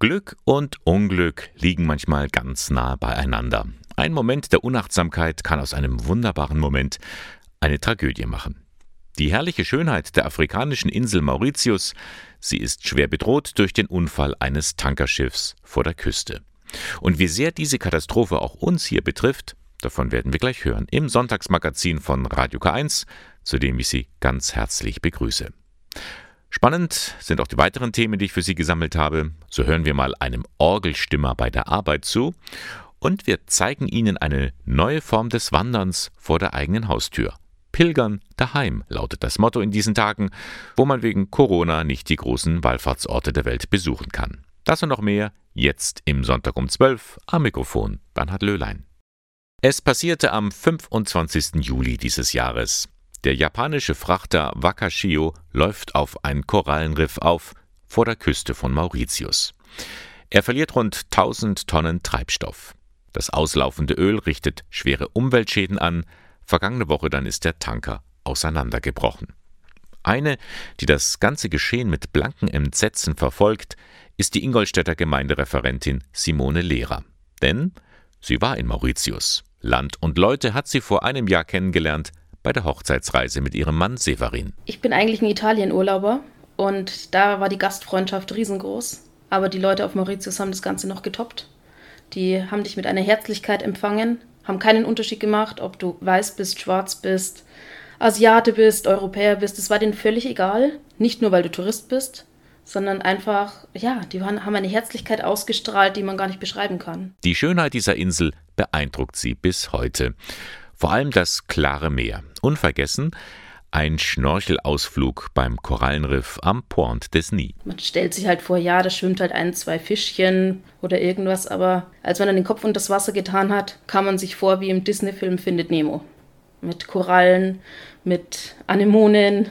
Glück und Unglück liegen manchmal ganz nah beieinander. Ein Moment der Unachtsamkeit kann aus einem wunderbaren Moment eine Tragödie machen. Die herrliche Schönheit der afrikanischen Insel Mauritius, sie ist schwer bedroht durch den Unfall eines Tankerschiffs vor der Küste. Und wie sehr diese Katastrophe auch uns hier betrifft, davon werden wir gleich hören im Sonntagsmagazin von Radio K1, zu dem ich Sie ganz herzlich begrüße. Spannend sind auch die weiteren Themen, die ich für Sie gesammelt habe. So hören wir mal einem Orgelstimmer bei der Arbeit zu und wir zeigen Ihnen eine neue Form des Wanderns vor der eigenen Haustür. Pilgern daheim lautet das Motto in diesen Tagen, wo man wegen Corona nicht die großen Wallfahrtsorte der Welt besuchen kann. Das und noch mehr jetzt im Sonntag um 12 am Mikrofon Bernhard Löhlein. Es passierte am 25. Juli dieses Jahres. Der japanische Frachter Wakashio läuft auf ein Korallenriff auf vor der Küste von Mauritius. Er verliert rund 1000 Tonnen Treibstoff. Das auslaufende Öl richtet schwere Umweltschäden an. Vergangene Woche dann ist der Tanker auseinandergebrochen. Eine, die das ganze Geschehen mit blanken Entsetzen verfolgt, ist die Ingolstädter Gemeindereferentin Simone Lehrer. Denn sie war in Mauritius. Land und Leute hat sie vor einem Jahr kennengelernt, bei der Hochzeitsreise mit ihrem Mann Severin. Ich bin eigentlich ein Italienurlauber und da war die Gastfreundschaft riesengroß. Aber die Leute auf Mauritius haben das Ganze noch getoppt. Die haben dich mit einer Herzlichkeit empfangen, haben keinen Unterschied gemacht, ob du weiß bist, schwarz bist, Asiate bist, Europäer bist. Das war denen völlig egal. Nicht nur, weil du Tourist bist, sondern einfach, ja, die haben eine Herzlichkeit ausgestrahlt, die man gar nicht beschreiben kann. Die Schönheit dieser Insel beeindruckt sie bis heute. Vor allem das klare Meer. Unvergessen ein Schnorchelausflug beim Korallenriff am Point des Nies. Man stellt sich halt vor, ja, da schwimmt halt ein, zwei Fischchen oder irgendwas, aber als man dann den Kopf unter das Wasser getan hat, kam man sich vor wie im Disney-Film Findet Nemo. Mit Korallen, mit Anemonen,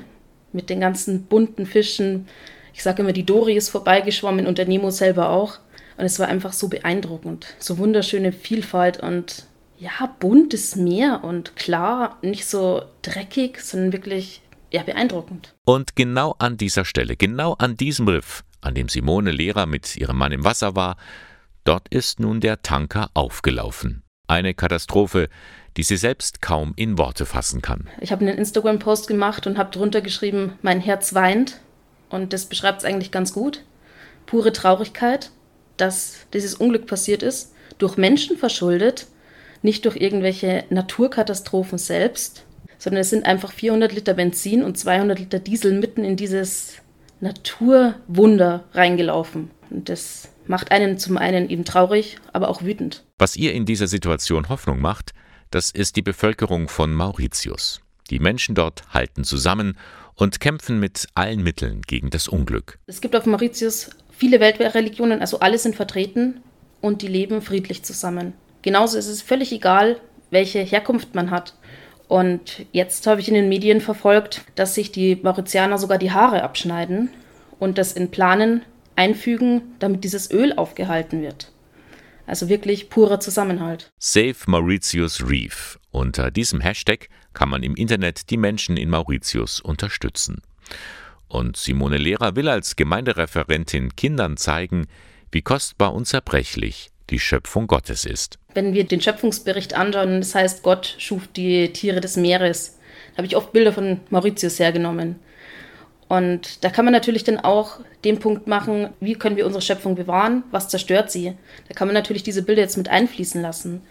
mit den ganzen bunten Fischen. Ich sage immer, die Dori ist vorbeigeschwommen und der Nemo selber auch. Und es war einfach so beeindruckend. So wunderschöne Vielfalt und ja, buntes Meer und klar, nicht so dreckig, sondern wirklich ja, beeindruckend. Und genau an dieser Stelle, genau an diesem Riff, an dem Simone Lehrer mit ihrem Mann im Wasser war, dort ist nun der Tanker aufgelaufen. Eine Katastrophe, die sie selbst kaum in Worte fassen kann. Ich habe einen Instagram-Post gemacht und habe drunter geschrieben, mein Herz weint. Und das beschreibt es eigentlich ganz gut. Pure Traurigkeit, dass dieses Unglück passiert ist, durch Menschen verschuldet, nicht durch irgendwelche Naturkatastrophen selbst, sondern es sind einfach 400 Liter Benzin und 200 Liter Diesel mitten in dieses Naturwunder reingelaufen. Und das macht einen zum einen eben traurig, aber auch wütend. Was ihr in dieser Situation Hoffnung macht, das ist die Bevölkerung von Mauritius. Die Menschen dort halten zusammen und kämpfen mit allen Mitteln gegen das Unglück. Es gibt auf Mauritius viele Weltreligionen, also alle sind vertreten und die leben friedlich zusammen. Genauso ist es völlig egal, welche Herkunft man hat. Und jetzt habe ich in den Medien verfolgt, dass sich die Mauritianer sogar die Haare abschneiden und das in Planen einfügen, damit dieses Öl aufgehalten wird. Also wirklich purer Zusammenhalt. Save Mauritius Reef. Unter diesem Hashtag kann man im Internet die Menschen in Mauritius unterstützen. Und Simone Lehrer will als Gemeindereferentin Kindern zeigen, wie kostbar und zerbrechlich die Schöpfung Gottes ist. Wenn wir den Schöpfungsbericht anschauen, das heißt, Gott schuf die Tiere des Meeres, da habe ich oft Bilder von Mauritius hergenommen. Und da kann man natürlich dann auch den Punkt machen, wie können wir unsere Schöpfung bewahren, was zerstört sie. Da kann man natürlich diese Bilder jetzt mit einfließen lassen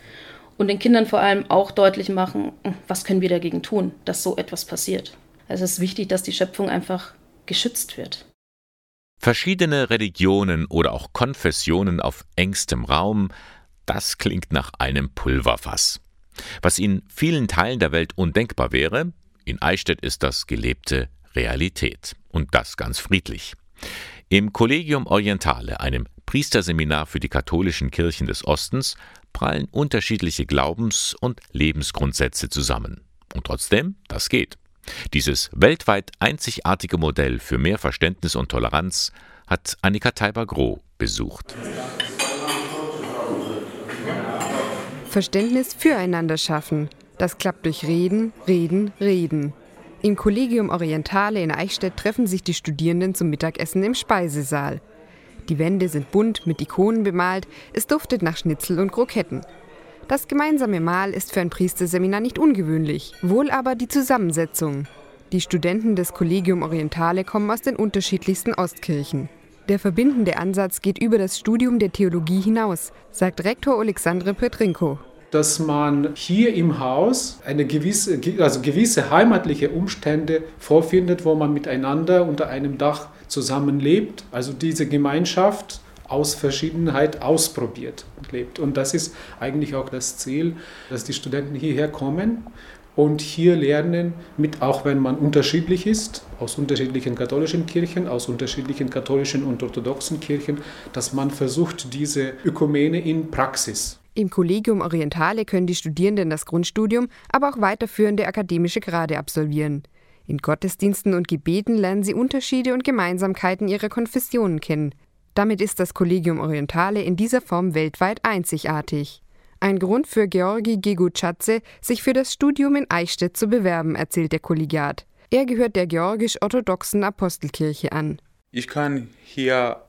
und den Kindern vor allem auch deutlich machen, was können wir dagegen tun, dass so etwas passiert. Also es ist wichtig, dass die Schöpfung einfach geschützt wird. Verschiedene Religionen oder auch Konfessionen auf engstem Raum, das klingt nach einem Pulverfass. Was in vielen Teilen der Welt undenkbar wäre, in Eichstätt ist das gelebte Realität. Und das ganz friedlich. Im Collegium Orientale, einem Priesterseminar für die katholischen Kirchen des Ostens, prallen unterschiedliche Glaubens- und Lebensgrundsätze zusammen. Und trotzdem, das geht. Dieses weltweit einzigartige Modell für mehr Verständnis und Toleranz hat Annika Teiber-Groh besucht. Verständnis füreinander schaffen. Das klappt durch Reden, Reden, Reden. Im Collegium Orientale in Eichstätt treffen sich die Studierenden zum Mittagessen im Speisesaal. Die Wände sind bunt mit Ikonen bemalt, es duftet nach Schnitzel und Kroketten. Das gemeinsame Mahl ist für ein Priesterseminar nicht ungewöhnlich, wohl aber die Zusammensetzung. Die Studenten des Collegium Orientale kommen aus den unterschiedlichsten Ostkirchen. Der verbindende Ansatz geht über das Studium der Theologie hinaus, sagt Rektor Alexandre Petrinko dass man hier im Haus eine gewisse, also gewisse heimatliche Umstände vorfindet, wo man miteinander unter einem Dach zusammenlebt. Also diese Gemeinschaft aus Verschiedenheit ausprobiert und lebt. Und das ist eigentlich auch das Ziel, dass die Studenten hierher kommen und hier lernen, mit, auch wenn man unterschiedlich ist, aus unterschiedlichen katholischen Kirchen, aus unterschiedlichen katholischen und orthodoxen Kirchen, dass man versucht, diese Ökumene in Praxis im Collegium Orientale können die Studierenden das Grundstudium, aber auch weiterführende akademische Grade absolvieren. In Gottesdiensten und Gebeten lernen sie Unterschiede und Gemeinsamkeiten ihrer Konfessionen kennen. Damit ist das Collegium Orientale in dieser Form weltweit einzigartig. Ein Grund für Georgi Geguchatze, sich für das Studium in Eichstätt zu bewerben, erzählt der Kollegiat. Er gehört der georgisch-orthodoxen Apostelkirche an. Ich kann hier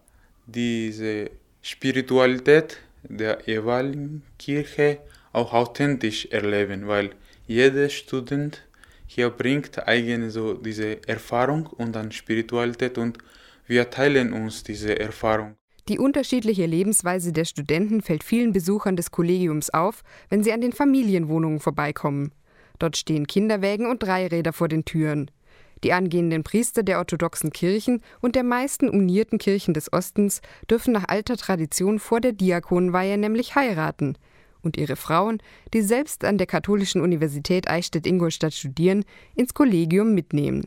diese Spiritualität der jeweiligen Kirche auch authentisch erleben, weil jeder Student hier bringt eigene so diese Erfahrung und dann Spiritualität und wir teilen uns diese Erfahrung. Die unterschiedliche Lebensweise der Studenten fällt vielen Besuchern des Kollegiums auf, wenn sie an den Familienwohnungen vorbeikommen. Dort stehen Kinderwägen und Dreiräder vor den Türen. Die angehenden Priester der orthodoxen Kirchen und der meisten unierten Kirchen des Ostens dürfen nach alter Tradition vor der Diakonweihe nämlich heiraten und ihre Frauen, die selbst an der Katholischen Universität Eichstätt-Ingolstadt studieren, ins Kollegium mitnehmen.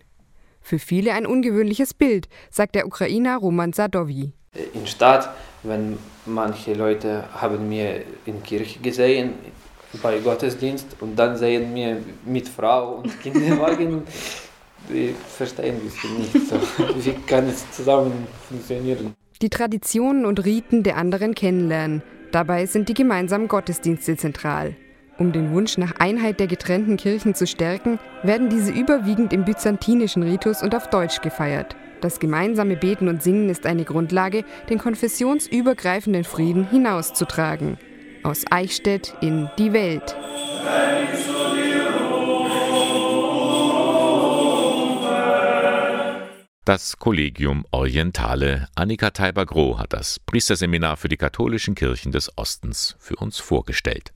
Für viele ein ungewöhnliches Bild, sagt der Ukrainer Roman Sadowi. In Stadt, wenn manche Leute haben mir in Kirche gesehen, bei Gottesdienst und dann sehen wir mit Frau und Kinderwagen die verstehen das nicht. So. Wie kann es zusammen funktionieren? Die Traditionen und Riten der anderen kennenlernen. Dabei sind die gemeinsamen Gottesdienste zentral. Um den Wunsch nach Einheit der getrennten Kirchen zu stärken, werden diese überwiegend im byzantinischen Ritus und auf Deutsch gefeiert. Das gemeinsame Beten und Singen ist eine Grundlage, den konfessionsübergreifenden Frieden hinauszutragen. Aus Eichstätt in die Welt. Das Collegium Orientale Annika Teiber-Groh hat das Priesterseminar für die katholischen Kirchen des Ostens für uns vorgestellt.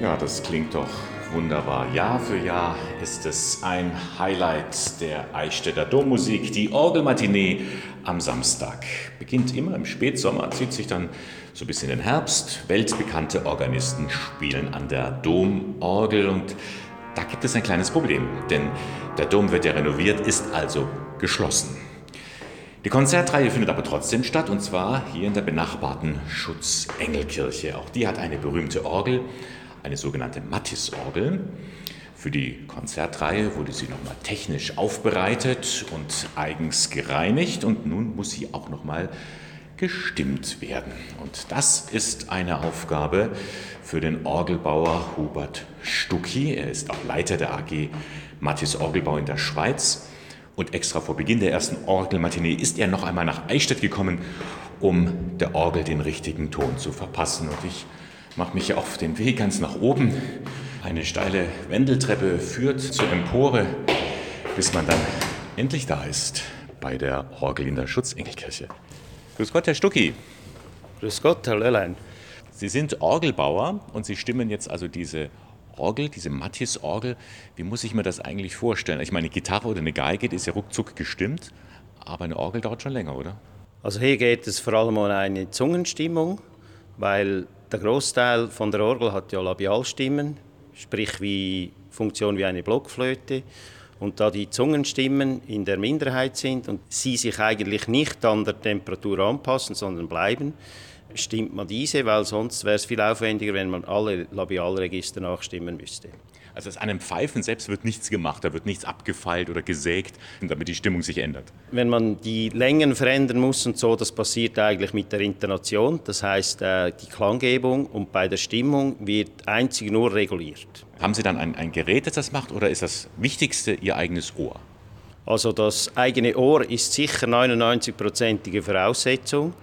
Ja, das klingt doch wunderbar. Jahr für Jahr ist es ein Highlight der Eichstätter Dommusik. Die Orgelmatinee am Samstag beginnt immer im Spätsommer, zieht sich dann so bis in den Herbst. Weltbekannte Organisten spielen an der Domorgel und da gibt es ein kleines Problem, denn der Dom wird ja renoviert, ist also geschlossen. Die Konzertreihe findet aber trotzdem statt und zwar hier in der benachbarten Schutzengelkirche. Auch die hat eine berühmte Orgel eine sogenannte Mattis-Orgel. Für die Konzertreihe wurde sie nochmal technisch aufbereitet und eigens gereinigt und nun muss sie auch nochmal gestimmt werden. Und das ist eine Aufgabe für den Orgelbauer Hubert Stucki. Er ist auch Leiter der AG Mattis Orgelbau in der Schweiz. Und extra vor Beginn der ersten Orgelmatinee ist er noch einmal nach Eichstätt gekommen, um der Orgel den richtigen Ton zu verpassen. Und ich mache mich auf den Weg ganz nach oben. Eine steile Wendeltreppe führt zur Empore, bis man dann endlich da ist bei der Orgel in der Schutzengelkirche. Grüß Gott, Herr Stucki. Grüß Gott, Herr Löhlein. Sie sind Orgelbauer und Sie stimmen jetzt also diese Orgel, diese Mattis-Orgel. Wie muss ich mir das eigentlich vorstellen? Ich meine, eine Gitarre oder eine Geige ist ja ruckzuck gestimmt, aber eine Orgel dauert schon länger, oder? Also hier geht es vor allem um eine Zungenstimmung, weil der Großteil von der Orgel hat ja Labialstimmen, sprich wie Funktion wie eine Blockflöte. Und da die Zungenstimmen in der Minderheit sind und sie sich eigentlich nicht an der Temperatur anpassen, sondern bleiben, stimmt man diese, weil sonst wäre es viel aufwendiger, wenn man alle Labialregister nachstimmen müsste. Also an einem Pfeifen selbst wird nichts gemacht, da wird nichts abgefeilt oder gesägt, damit die Stimmung sich ändert. Wenn man die Längen verändern muss und so, das passiert eigentlich mit der Intonation, das heißt äh, die Klanggebung und bei der Stimmung wird einzig nur reguliert. Haben Sie dann ein, ein Gerät, das das macht oder ist das Wichtigste Ihr eigenes Ohr? Also das eigene Ohr ist sicher 99-prozentige Voraussetzung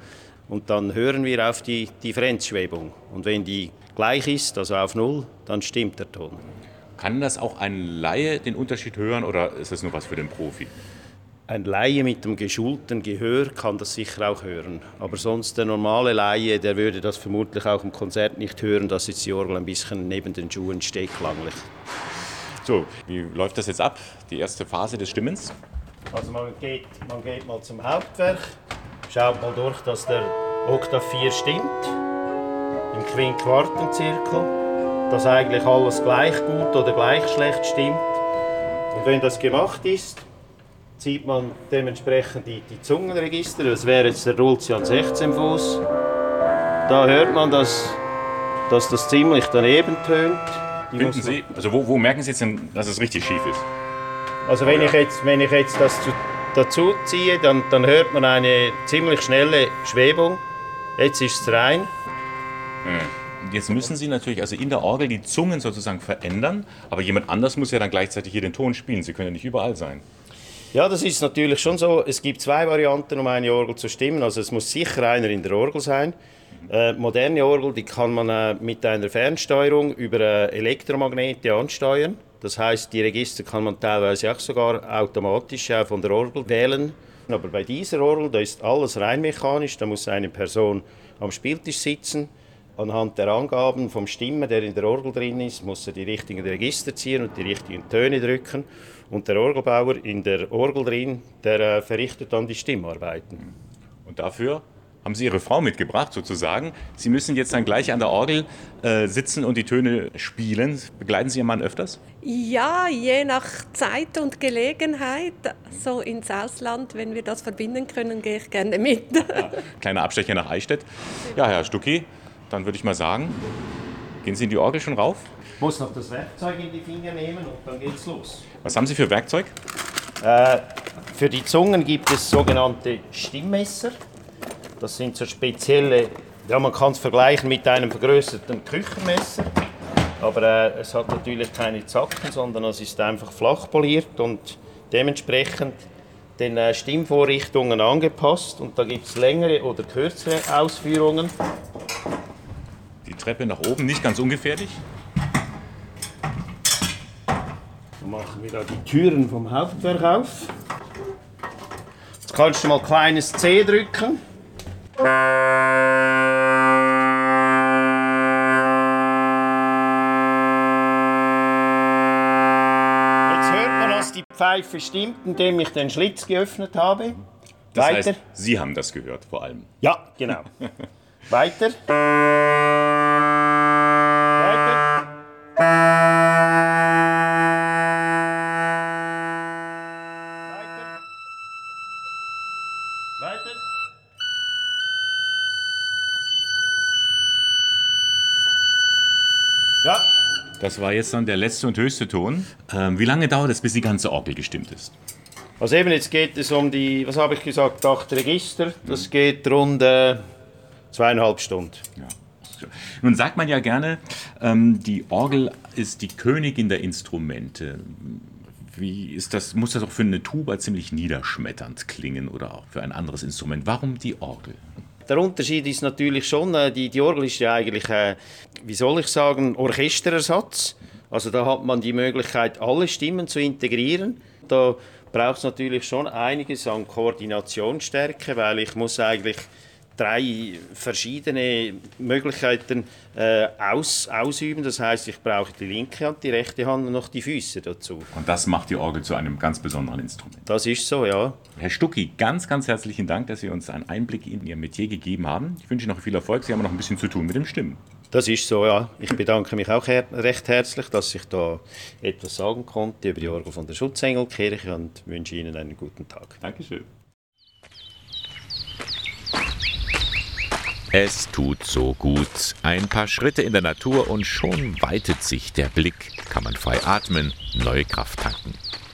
und dann hören wir auf die Differenzschwebung und wenn die gleich ist, also auf Null, dann stimmt der Ton. Kann das auch ein Laie den Unterschied hören oder ist das nur was für den Profi? Ein Laie mit dem geschulten Gehör kann das sicher auch hören. Aber sonst der normale Laie, der würde das vermutlich auch im Konzert nicht hören, dass jetzt die Orgel ein bisschen neben den Schuhen steht klanglich. So, wie läuft das jetzt ab? Die erste Phase des Stimmens? Also man geht, man geht mal zum Hauptwerk, schaut mal durch, dass der Oktav 4 stimmt, im Quint-Quartenzirkel dass eigentlich alles gleich gut oder gleich schlecht stimmt. Und wenn das gemacht ist, zieht man dementsprechend die, die Zungenregister. Das wäre jetzt der Rulzian 16 Fuß. Da hört man, dass, dass das ziemlich daneben tönt. Die Finden Sie, also wo, wo, merken Sie jetzt denn, dass es richtig schief ist? Also wenn ich jetzt, wenn ich jetzt das dazu ziehe, dann, dann hört man eine ziemlich schnelle Schwebung. Jetzt ist es rein. Hm. Jetzt müssen Sie natürlich also in der Orgel die Zungen sozusagen verändern, aber jemand anders muss ja dann gleichzeitig hier den Ton spielen. Sie können ja nicht überall sein. Ja, das ist natürlich schon so. Es gibt zwei Varianten, um eine Orgel zu stimmen. Also es muss sicher einer in der Orgel sein. Äh, moderne Orgel, die kann man äh, mit einer Fernsteuerung über äh, Elektromagnete ansteuern. Das heißt, die Register kann man teilweise auch sogar automatisch äh, von der Orgel wählen. Aber bei dieser Orgel, da ist alles rein mechanisch. Da muss eine Person am Spieltisch sitzen Anhand der Angaben vom Stimmen, der in der Orgel drin ist, muss er die richtigen Register ziehen und die richtigen Töne drücken. Und der Orgelbauer in der Orgel drin, der äh, verrichtet dann die Stimmarbeiten. Und dafür haben Sie Ihre Frau mitgebracht, sozusagen. Sie müssen jetzt dann gleich an der Orgel äh, sitzen und die Töne spielen. Begleiten Sie Ihren Mann öfters? Ja, je nach Zeit und Gelegenheit. So ins Ausland, wenn wir das verbinden können, gehe ich gerne mit. Ja, kleiner Abstecher nach Eichstätt. Ja, Herr Stucki, dann würde ich mal sagen, gehen Sie in die Orgel schon rauf? Ich muss noch das Werkzeug in die Finger nehmen und dann geht's los. Was haben Sie für Werkzeug? Äh, für die Zungen gibt es sogenannte Stimmmesser. Das sind so spezielle, ja, man kann es vergleichen mit einem vergrößerten Küchenmesser. Aber äh, es hat natürlich keine Zacken, sondern es ist einfach flach poliert und dementsprechend den äh, Stimmvorrichtungen angepasst. Und da gibt es längere oder kürzere Ausführungen. Treppe nach oben, nicht ganz ungefährlich. Dann machen wir da die Türen vom Hauptwerk auf. Jetzt kannst du mal kleines C drücken. Pfeife stimmt, indem ich den Schlitz geöffnet habe. Das Weiter. heißt, Sie haben das gehört vor allem. Ja, genau. Weiter. Das war jetzt dann der letzte und höchste Ton. Ähm, wie lange dauert es, bis die ganze Orgel gestimmt ist? Also eben, jetzt geht es um die, was habe ich gesagt, acht Register. Das mhm. geht rund äh, zweieinhalb Stunden. Ja. Nun sagt man ja gerne, ähm, die Orgel ist die Königin der Instrumente. Wie ist das, muss das auch für eine Tuba ziemlich niederschmetternd klingen oder auch für ein anderes Instrument? Warum die Orgel? Der Unterschied ist natürlich schon, äh, die, die Orgel ist ja eigentlich, äh, wie soll ich sagen, Orchesterersatz. Also da hat man die Möglichkeit, alle Stimmen zu integrieren. Da braucht es natürlich schon einiges an Koordinationsstärke, weil ich muss eigentlich drei verschiedene Möglichkeiten äh, aus, ausüben. Das heißt, ich brauche die linke Hand, die rechte Hand und noch die Füße dazu. Und das macht die Orgel zu einem ganz besonderen Instrument. Das ist so, ja. Herr Stucki, ganz, ganz herzlichen Dank, dass Sie uns einen Einblick in Ihr Metier gegeben haben. Ich wünsche Ihnen noch viel Erfolg. Sie haben noch ein bisschen zu tun mit dem Stimmen. Das ist so, ja. Ich bedanke mich auch her recht herzlich, dass ich da etwas sagen konnte über die Orgel von der Schutzengelkirche und wünsche Ihnen einen guten Tag. Dankeschön. Es tut so gut. Ein paar Schritte in der Natur und schon weitet sich der Blick, kann man frei atmen, neue Kraft tanken.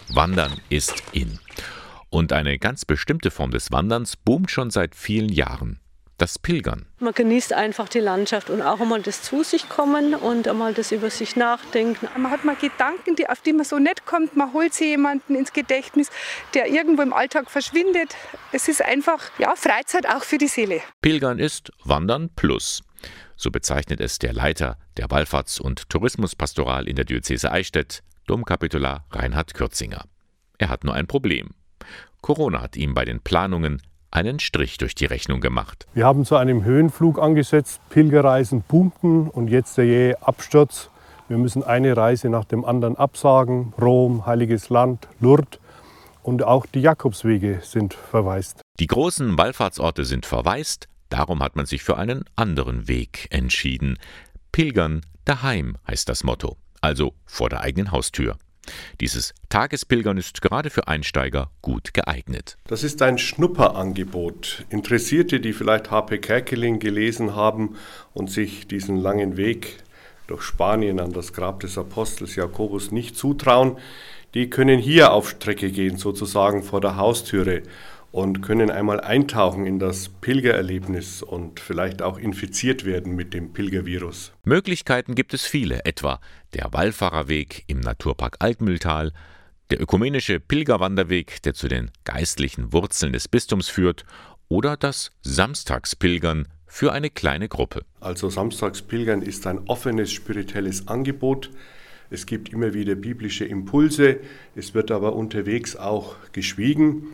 Wandern ist in. Und eine ganz bestimmte Form des Wanderns boomt schon seit vielen Jahren das Pilgern. Man genießt einfach die Landschaft und auch einmal das zu sich kommen und einmal das über sich nachdenken. Man hat mal Gedanken, die, auf die man so nicht kommt. Man holt sich jemanden ins Gedächtnis, der irgendwo im Alltag verschwindet. Es ist einfach ja, Freizeit auch für die Seele. Pilgern ist Wandern plus. So bezeichnet es der Leiter der Wallfahrts- und Tourismuspastoral in der Diözese Eichstätt, Domkapitular Reinhard Kürzinger. Er hat nur ein Problem. Corona hat ihm bei den Planungen einen Strich durch die Rechnung gemacht. Wir haben zu einem Höhenflug angesetzt, Pilgerreisen pumpen und jetzt der jähe Absturz. Wir müssen eine Reise nach dem anderen absagen. Rom, Heiliges Land, Lourdes und auch die Jakobswege sind verwaist. Die großen Wallfahrtsorte sind verwaist, darum hat man sich für einen anderen Weg entschieden. Pilgern daheim heißt das Motto, also vor der eigenen Haustür. Dieses Tagespilgern ist gerade für Einsteiger gut geeignet. Das ist ein Schnupperangebot. Interessierte, die vielleicht H.P. Kerkeling gelesen haben und sich diesen langen Weg durch Spanien an das Grab des Apostels Jakobus nicht zutrauen, die können hier auf Strecke gehen, sozusagen vor der Haustüre und können einmal eintauchen in das Pilgererlebnis und vielleicht auch infiziert werden mit dem Pilgervirus. Möglichkeiten gibt es viele, etwa der Wallfahrerweg im Naturpark Altmühltal, der ökumenische Pilgerwanderweg, der zu den geistlichen Wurzeln des Bistums führt, oder das Samstagspilgern für eine kleine Gruppe. Also Samstagspilgern ist ein offenes spirituelles Angebot. Es gibt immer wieder biblische Impulse, es wird aber unterwegs auch geschwiegen.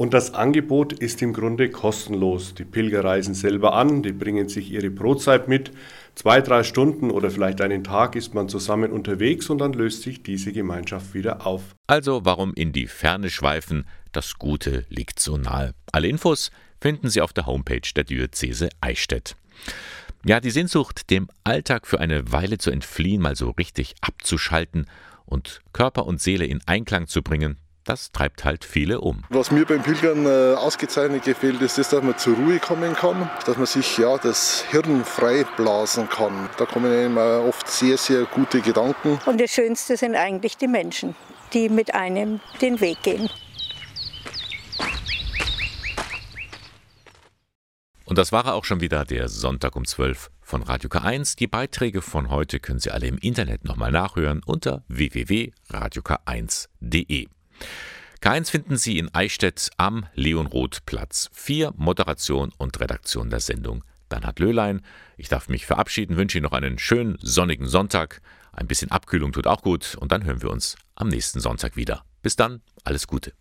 Und das Angebot ist im Grunde kostenlos. Die Pilger reisen selber an, die bringen sich ihre Brotzeit mit. Zwei, drei Stunden oder vielleicht einen Tag ist man zusammen unterwegs und dann löst sich diese Gemeinschaft wieder auf. Also warum in die Ferne schweifen? Das Gute liegt so nahe. Alle Infos finden Sie auf der Homepage der Diözese Eichstätt. Ja, die Sehnsucht, dem Alltag für eine Weile zu entfliehen, mal so richtig abzuschalten und Körper und Seele in Einklang zu bringen, das treibt halt viele um. Was mir beim Pilgern äh, ausgezeichnet gefällt, ist, das, dass man zur Ruhe kommen kann, dass man sich ja das Hirn frei blasen kann. Da kommen einem oft sehr, sehr gute Gedanken. Und das Schönste sind eigentlich die Menschen, die mit einem den Weg gehen. Und das war auch schon wieder der Sonntag um 12 von Radio K1. Die Beiträge von heute können Sie alle im Internet nochmal nachhören unter www.radiok1.de. K1 finden Sie in Eichstätt am Leonroth-Platz. 4 Moderation und Redaktion der Sendung Bernhard Löhlein. Ich darf mich verabschieden, wünsche Ihnen noch einen schönen sonnigen Sonntag. Ein bisschen Abkühlung tut auch gut und dann hören wir uns am nächsten Sonntag wieder. Bis dann, alles Gute.